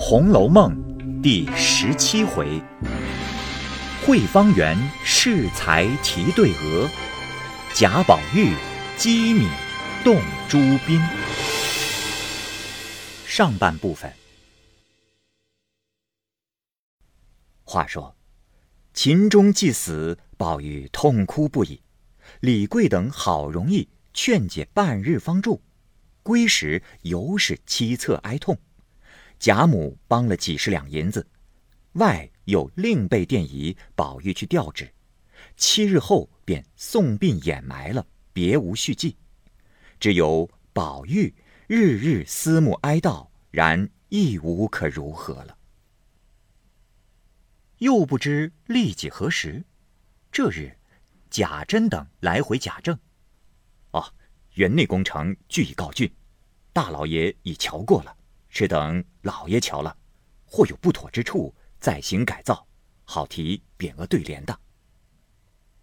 红楼梦》第十七回：惠芳园恃才提对额，贾宝玉机敏动诸宾。上半部分。话说，秦钟既死，宝玉痛哭不已。李贵等好容易劝解半日方住，归时犹是凄恻哀痛。贾母帮了几十两银子，外又另备电仪，宝玉去调纸。七日后便送殡掩埋了，别无续记。只有宝玉日日思慕哀悼，然亦无可如何了。又不知立几何时，这日。贾珍等来回贾政，哦，园内工程俱已告竣，大老爷已瞧过了，只等老爷瞧了，或有不妥之处，再行改造，好提匾额对联的。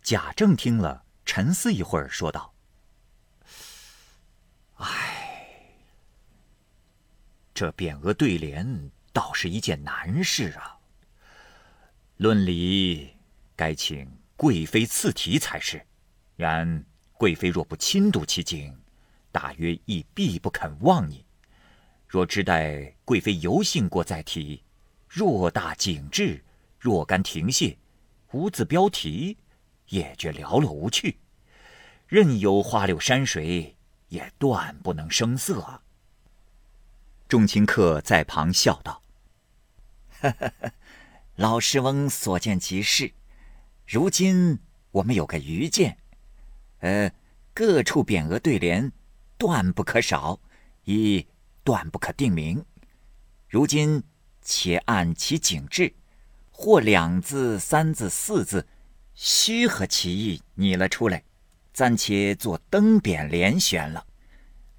贾政听了，沉思一会儿，说道：“唉，这匾额对联倒是一件难事啊。论理，该请。”贵妃赐题才是，然贵妃若不亲睹其景，大约亦必不肯忘你。若只待贵妃游幸过再题，若大景致，若干停歇，无字标题，也觉寥落无趣。任有花柳山水，也断不能生色。众卿客在旁笑道：“老师翁所见即是。”如今我们有个愚见，呃，各处匾额对联，断不可少，亦断不可定名。如今且按其景致，或两字、三字、四字，虚和其意拟了出来，暂且做登匾联选了。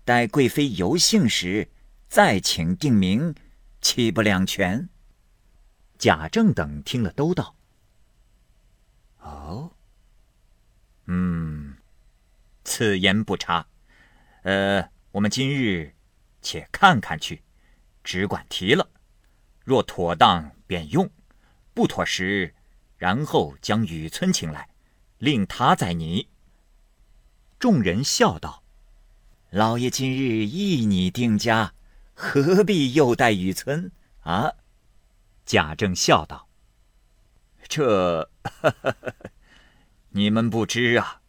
待贵妃游幸时，再请定名，岂不两全？贾政等听了，都道。哦，嗯，此言不差。呃，我们今日且看看去，只管提了。若妥当便用，不妥时，然后将雨村请来，令他在拟。众人笑道：“老爷今日一拟定家，何必又待雨村啊？”贾政笑道。这，你们不知啊！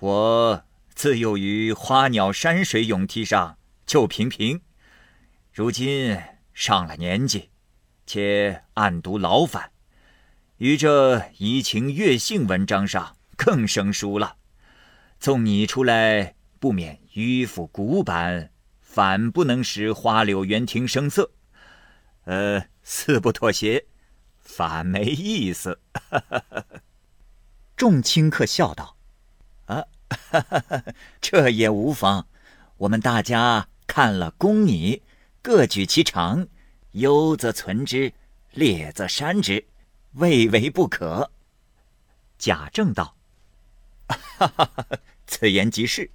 我自幼于花鸟山水咏题上就平平，如今上了年纪，且暗读劳烦，于这怡情悦性文章上更生疏了。纵你出来，不免迂腐古板，反不能使花柳园亭生色。呃，似不妥协。反没意思。众清客笑道：“啊，这也无妨。我们大家看了公拟，各举其长，优则存之，劣则删之，未为不可。”贾政道：“哈哈，此言极是。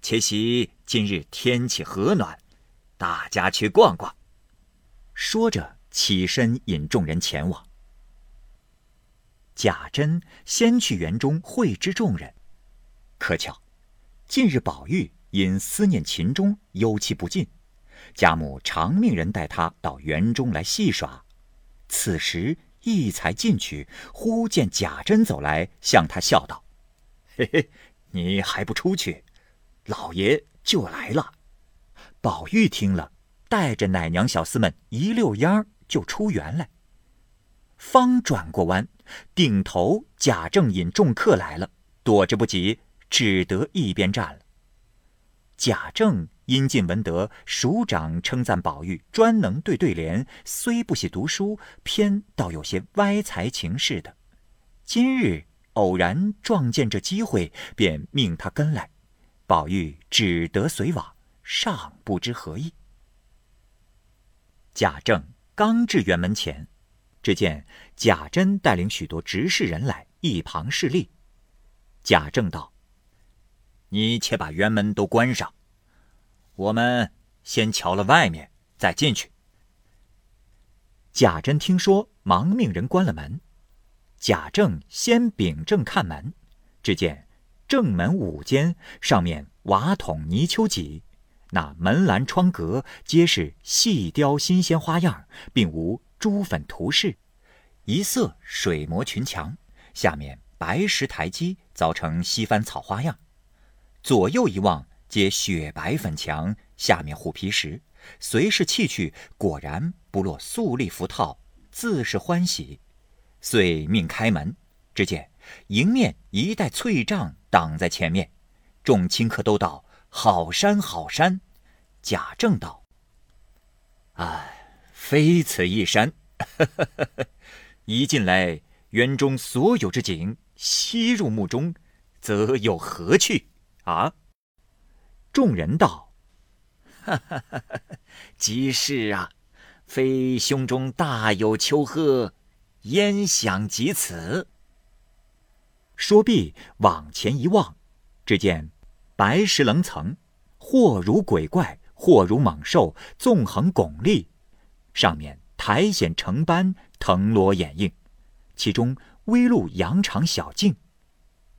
且喜今日天气和暖，大家去逛逛。”说着。起身引众人前往。贾珍先去园中会知众人，可巧，近日宝玉因思念秦钟，忧气不尽，贾母常命人带他到园中来戏耍。此时一才进去，忽见贾珍走来，向他笑道：“嘿嘿，你还不出去，老爷就来了。”宝玉听了，带着奶娘小厮们一溜烟儿。就出园来，方转过弯，顶头贾政引众客来了，躲着不及，只得一边站了。贾政因进闻得署长称赞宝玉专能对对联，虽不喜读书，偏倒有些歪才情似的。今日偶然撞见这机会，便命他跟来，宝玉只得随往，尚不知何意。贾政。刚至园门前，只见贾珍带领许多执事人来一旁侍立。贾政道：“你且把园门都关上，我们先瞧了外面，再进去。”贾珍听说，忙命人关了门。贾政先秉正看门，只见正门五间，上面瓦筒泥丘脊，那门栏窗格皆是细雕新鲜花样，并无朱粉涂饰。一色水磨群墙，下面白石台基，凿成西番草花样。左右一望，皆雪白粉墙，下面虎皮石。随是弃去，果然不落素丽符套，自是欢喜。遂命开门，只见迎面一带翠帐挡在前面，众亲客都道：“好山好山。”贾政道：“哎，非此一山。一进来，园中所有之景悉入目中，则有何趣？”啊！众人道。哈哈哈！哈即是啊，非胸中大有丘壑，焉想及此？说毕，往前一望，只见白石棱层，或如鬼怪，或如猛兽，纵横拱立，上面苔藓成斑，藤萝掩映，其中微露羊肠小径。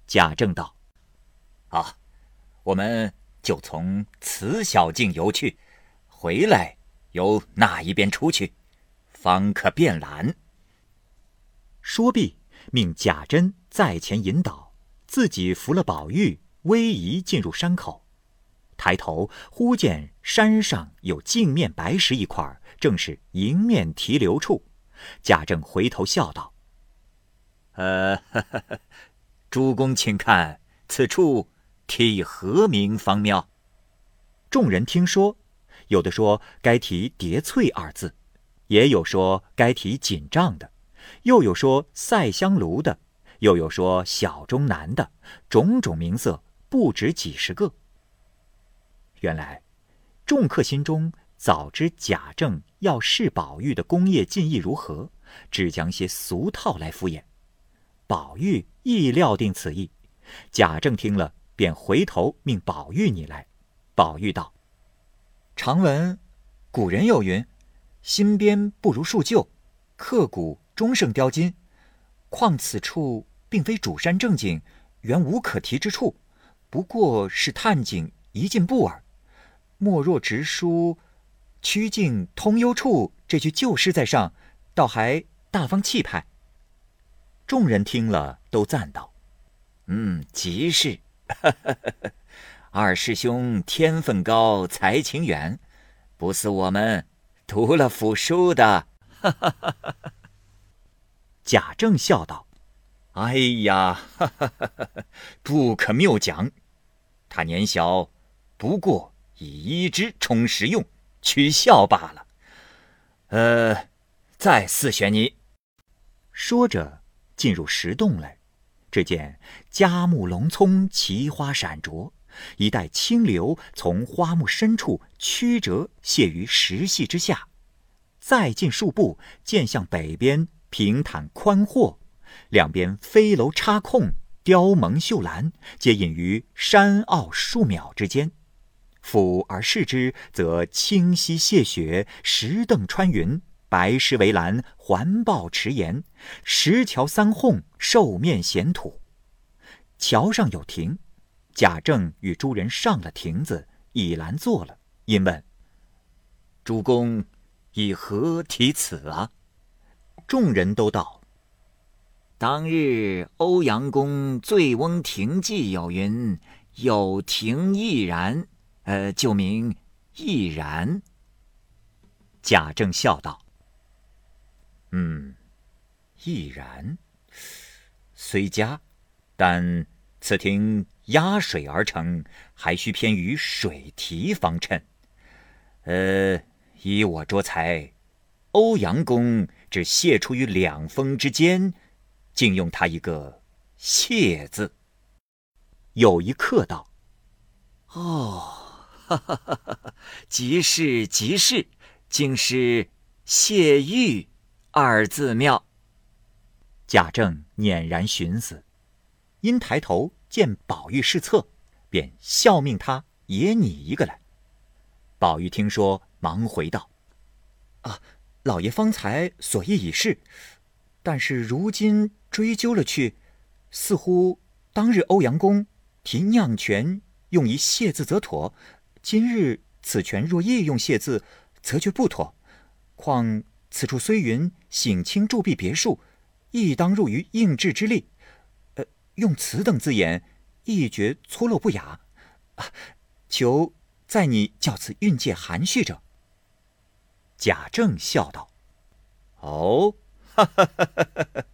贾政道：“啊，我们。”就从此小径游去，回来由那一边出去，方可便览。说毕，命贾珍在前引导，自己扶了宝玉，逶迤进入山口。抬头忽见山上有镜面白石一块，正是迎面提流处。贾政回头笑道：“呃，主公，请看此处。”题何名方妙？众人听说，有的说该题“叠翠”二字，也有说该题“锦帐”的，又有说“赛香炉”的，又有说“小中南”的，种种名色不止几十个。原来，众客心中早知贾政要试宝玉的功业技艺如何，只将些俗套来敷衍。宝玉亦料定此意，贾政听了。便回头命宝玉你来。宝玉道：“常闻古人有云，新编不如树旧，刻骨终胜雕金。况此处并非主山正景，原无可提之处，不过是探景一进步耳。莫若直书‘曲径通幽处’这句旧诗在上，倒还大方气派。”众人听了，都赞道：“嗯，极是。” 二师兄天分高，才情远，不似我们读了府书的。贾政笑道：“哎呀，不可谬讲。他年小，不过以一之充实用，取笑罢了。呃，再四选你。”说着，进入石洞来。只见佳木隆葱，奇花闪着，一带清流从花木深处曲折泻于石隙之下。再进数步，见向北边平坦宽阔，两边飞楼插空，雕蒙绣栏，皆隐于山坳树苗之间。俯而视之，则清溪泻雪，石凳穿云。白石围栏，环抱池沿，石桥三哄，兽面衔土。桥上有亭，贾政与诸人上了亭子，倚栏坐了。因问：“主公以何题此啊？”众人都道：“当日欧阳公《醉翁亭记》有云：‘有亭亦然’，呃，就名亦然。”贾政笑道。嗯，亦然，虽佳，但此亭压水而成，还需偏于水题方衬。呃，依我拙才，欧阳公只泄出于两峰之间，竟用他一个“谢”字。有一客道：“哦，哈哈哈哈！即是即是，竟是谢玉。”二字妙。贾政佞然寻思，因抬头见宝玉试策，便笑命他也拟一个来。宝玉听说，忙回道：“啊，老爷方才所议已是，但是如今追究了去，似乎当日欧阳公提酿泉用一谢字则妥，今日此泉若亦用谢字，则却不妥。况此处虽云省亲铸币别墅，亦当入于应制之力。呃，用此等字眼，亦觉粗陋不雅。啊，求在你教此运界含蓄者。贾政笑道：“哦，哈哈哈哈哈！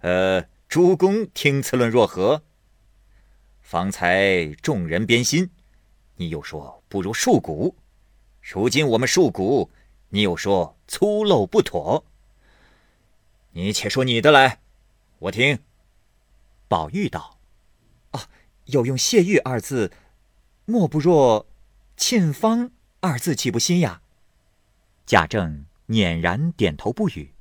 呃，诸公听此论若何？方才众人编心，你又说不如树骨；如今我们树骨，你又说粗陋不妥。你且说你的来，我听。”宝玉道：“啊，有用‘谢玉’二字，莫不若‘沁芳’二字，岂不新雅？”贾政捻然点头不语，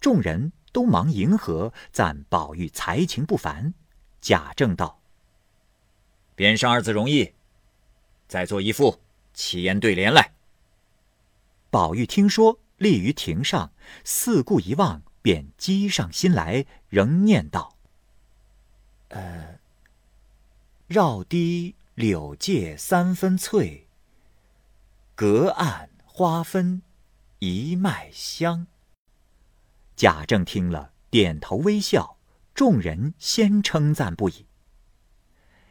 众人都忙迎合，赞宝玉才情不凡。贾政道：“编上二字容易，再做一副七言对联来。”宝玉听说，立于庭上，四顾一望，便积上心来，仍念道：“呃，绕堤柳借三分翠，隔岸花分。”一脉香。贾政听了，点头微笑，众人先称赞不已。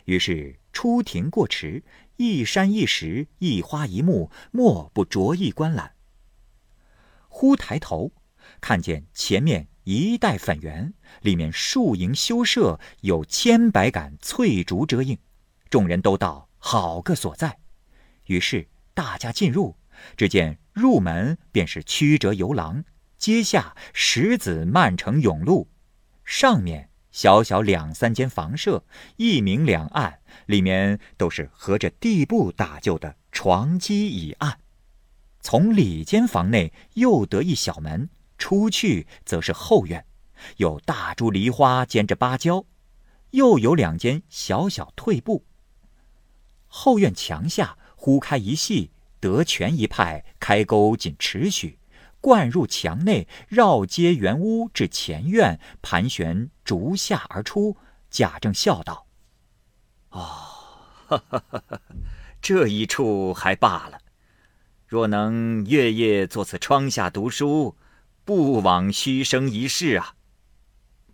于是出庭过池，一山一石，一花一木，莫不着意观览。忽抬头，看见前面一带粉园，里面树营修设，有千百杆翠竹遮映，众人都道好个所在。于是大家进入。只见入门便是曲折游廊，阶下石子漫成甬路，上面小小两三间房舍，一明两暗，里面都是合着地布打就的床几椅案。从里间房内又得一小门，出去则是后院，有大株梨花兼着芭蕉，又有两间小小退步。后院墙下忽开一隙。得全一派开沟仅尺许，灌入墙内，绕街圆屋至前院，盘旋逐下而出。贾政笑道：“哦，这一处还罢了。若能月夜坐此窗下读书，不枉虚生一世啊！”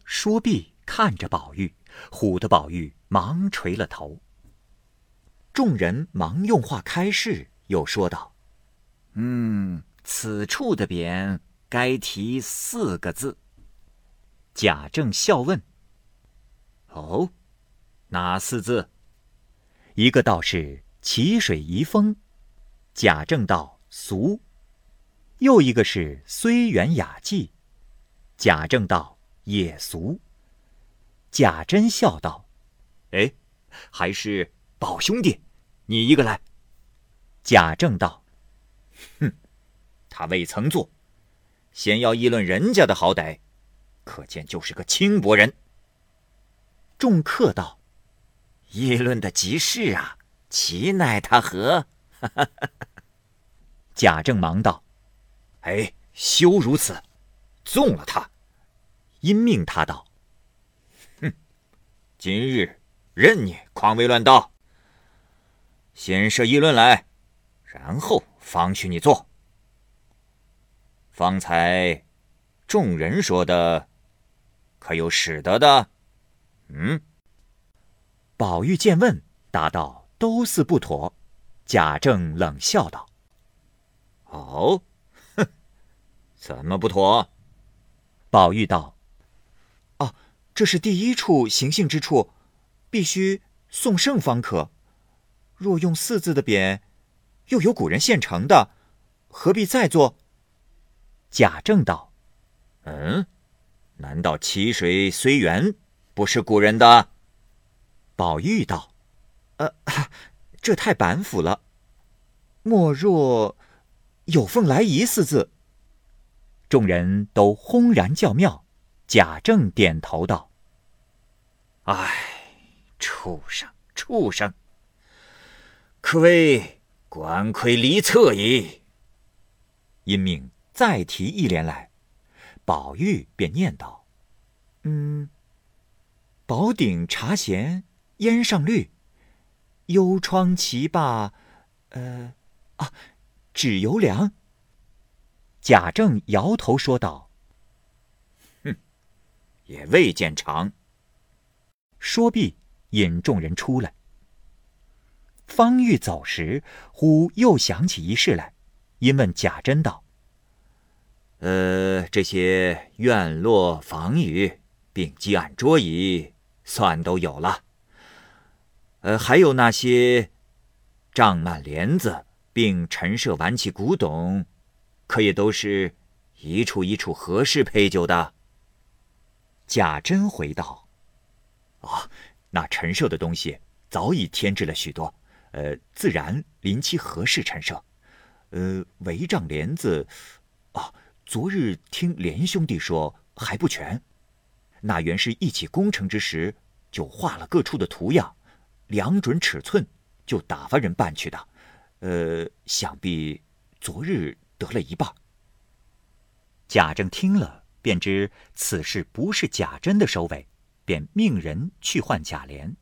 说毕，看着宝玉，唬得宝玉忙垂了头。众人忙用话开示。又说道：“嗯，此处的匾该题四个字。”贾政笑问：“哦，哪四字？”一个道是“奇水遗风”，贾政道：“俗。”又一个是“虽远雅纪”，贾政道：“也俗。”贾珍笑道：“哎，还是宝兄弟，你一个来。”贾政道：“哼，他未曾做，先要议论人家的好歹，可见就是个轻薄人。”众客道：“议论的极是啊，岂奈他何？” 贾政忙道：“哎，休如此，纵了他。”因命他道：“哼，今日任你狂为乱道，先设议论来。”然后方许你做。方才众人说的，可有使得的？嗯。宝玉见问，答道：“都似不妥。”贾政冷笑道：“哦，哼，怎么不妥？”宝玉道：“哦，这是第一处行幸之处，必须送圣方可。若用四字的匾。”又有古人现成的，何必再做？贾政道：“嗯，难道七水虽源不是古人的？”宝玉道：“呃，这太板斧了。莫若有凤来仪四字。”众人都轰然叫妙。贾政点头道：“唉，畜生，畜生，可谓。官窥离策矣。因命再提一联来，宝玉便念道：“嗯，宝鼎茶闲烟上绿，幽窗棋罢，呃，啊，只由凉。”贾政摇头说道：“哼，也未见长。”说毕，引众人出来。方欲走时，忽又想起一事来，因问贾珍道：“呃，这些院落房宇、并几案桌椅，算都有了。呃，还有那些帐幔帘子，并陈设玩器古董。”可也都是一处一处合适配酒的。贾珍回道：“哦，那陈设的东西早已添置了许多，呃，自然临期合适陈设。呃，帷帐帘子，啊，昨日听连兄弟说还不全，那原是一起工程之时就画了各处的图样，量准尺寸，就打发人办去的。呃，想必昨日。”得了一半。贾政听了，便知此事不是贾珍的收尾，便命人去换贾琏。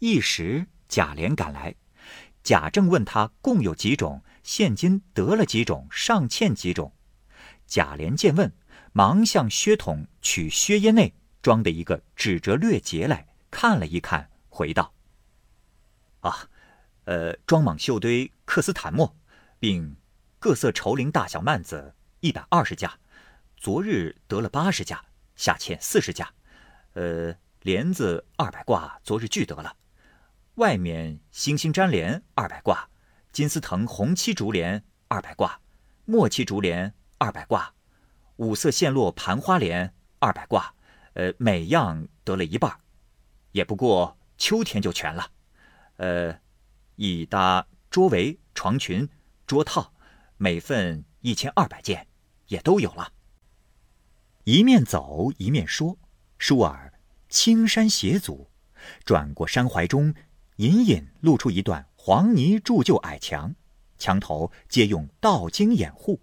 一时贾琏赶来，贾政问他共有几种，现今得了几种，尚欠几种。贾琏见问，忙向靴筒取靴腋内装的一个纸折略结来看了一看，回道：“啊，呃，装满绣堆克斯坦墨，并。”各色绸绫大小幔子一百二十架，昨日得了八十架，下欠四十架。呃，帘子二百挂，昨日俱得了。外面星星粘帘二百挂，金丝藤红漆竹帘二百挂，墨漆竹帘二百挂，五色线络盘花帘二百挂。呃，每样得了一半，也不过秋天就全了。呃，已搭桌围、床裙、桌套。每份一千二百件，也都有了。一面走一面说，舒尔青山斜阻，转过山怀中，隐隐露出一段黄泥铸就矮墙，墙头皆用道经掩护，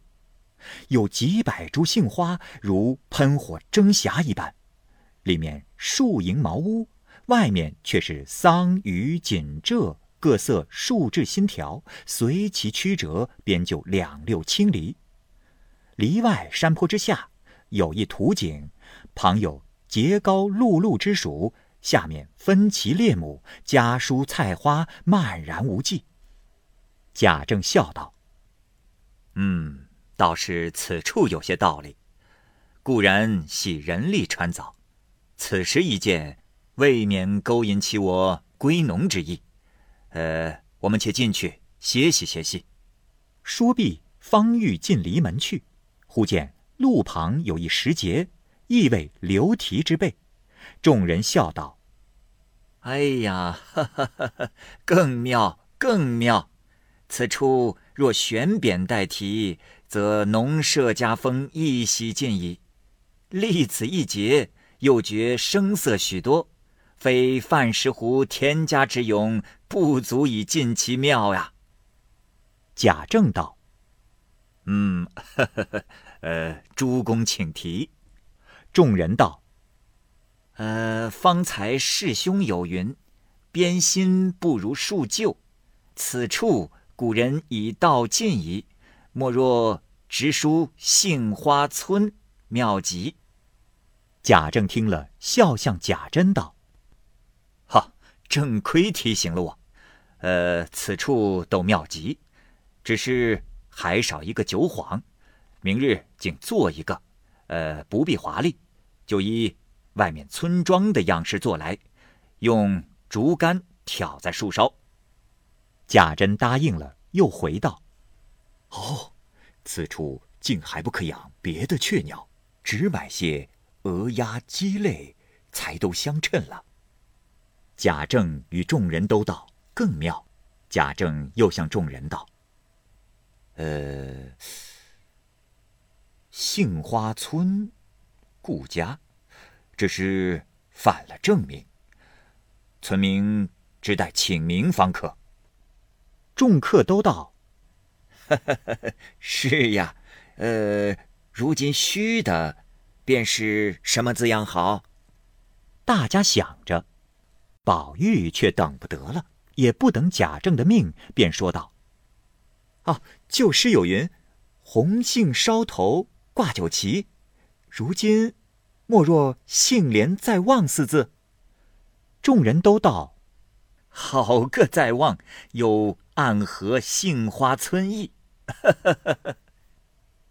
有几百株杏花，如喷火蒸霞一般。里面树营茅屋，外面却是桑榆锦浙。各色树枝新条，随其曲折，编就两六青篱。篱外山坡之下，有一土井，旁有结高露露之属，下面分其列亩，家蔬菜花漫然无际。贾政笑道：“嗯，倒是此处有些道理。固然系人力穿凿，此时一见，未免勾引起我归农之意。”呃，我们且进去歇息歇息。说毕，方欲进篱门去，忽见路旁有一石碣，意为留题之辈。众人笑道：“哎呀，哈哈哈哈更妙，更妙！此处若悬匾代题，则农舍家风一洗尽矣。立此一节，又觉声色许多。”非范石湖田家之勇，不足以尽其妙呀。贾政道：“嗯，呵呵呵，呃，诸公请提。”众人道：“呃，方才师兄有云，编新不如树旧，此处古人已道尽矣，莫若直书杏花村，妙极。”贾政听了，笑向贾珍道。正亏提醒了我，呃，此处都妙极，只是还少一个酒幌，明日竟做一个，呃，不必华丽，就依外面村庄的样式做来，用竹竿挑在树梢。贾珍答应了，又回道：“哦，此处竟还不可养别的雀鸟，只买些鹅鸭鸡类，才都相称了。”贾政与众人都道更妙，贾政又向众人道：“呃，杏花村，顾家，只是反了正名，村民只待请名方可。”众客都道：“ 是呀，呃，如今虚的，便是什么字样好？大家想着，宝玉却等不得了，也不等贾政的命，便说道：“啊，旧诗有云，红杏梢头挂酒旗。如今，莫若杏帘在望四字。”众人都道：“好个在望，有暗合杏花村意。”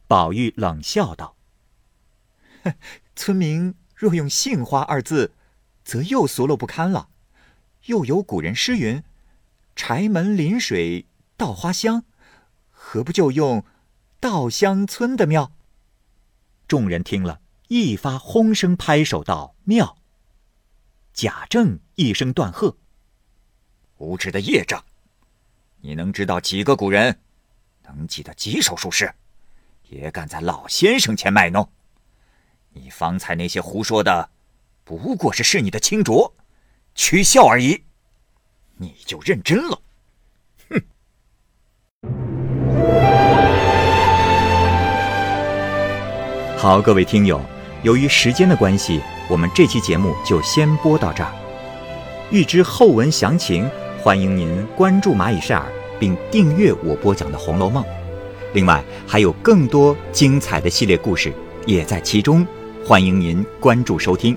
宝玉冷笑道：“村民若用杏花二字。”则又俗陋不堪了。又有古人诗云：“柴门临水稻花香”，何不就用“稻香村”的妙？众人听了一发轰声，拍手道：“妙！”贾政一声断喝：“无知的业障！你能知道几个古人？能记得几首术士？也敢在老先生前卖弄？你方才那些胡说的！”不过是是你的清浊，取笑而已，你就认真了。哼！好，各位听友，由于时间的关系，我们这期节目就先播到这儿。欲知后文详情，欢迎您关注蚂蚁晒尔，并订阅我播讲的《红楼梦》。另外，还有更多精彩的系列故事也在其中，欢迎您关注收听。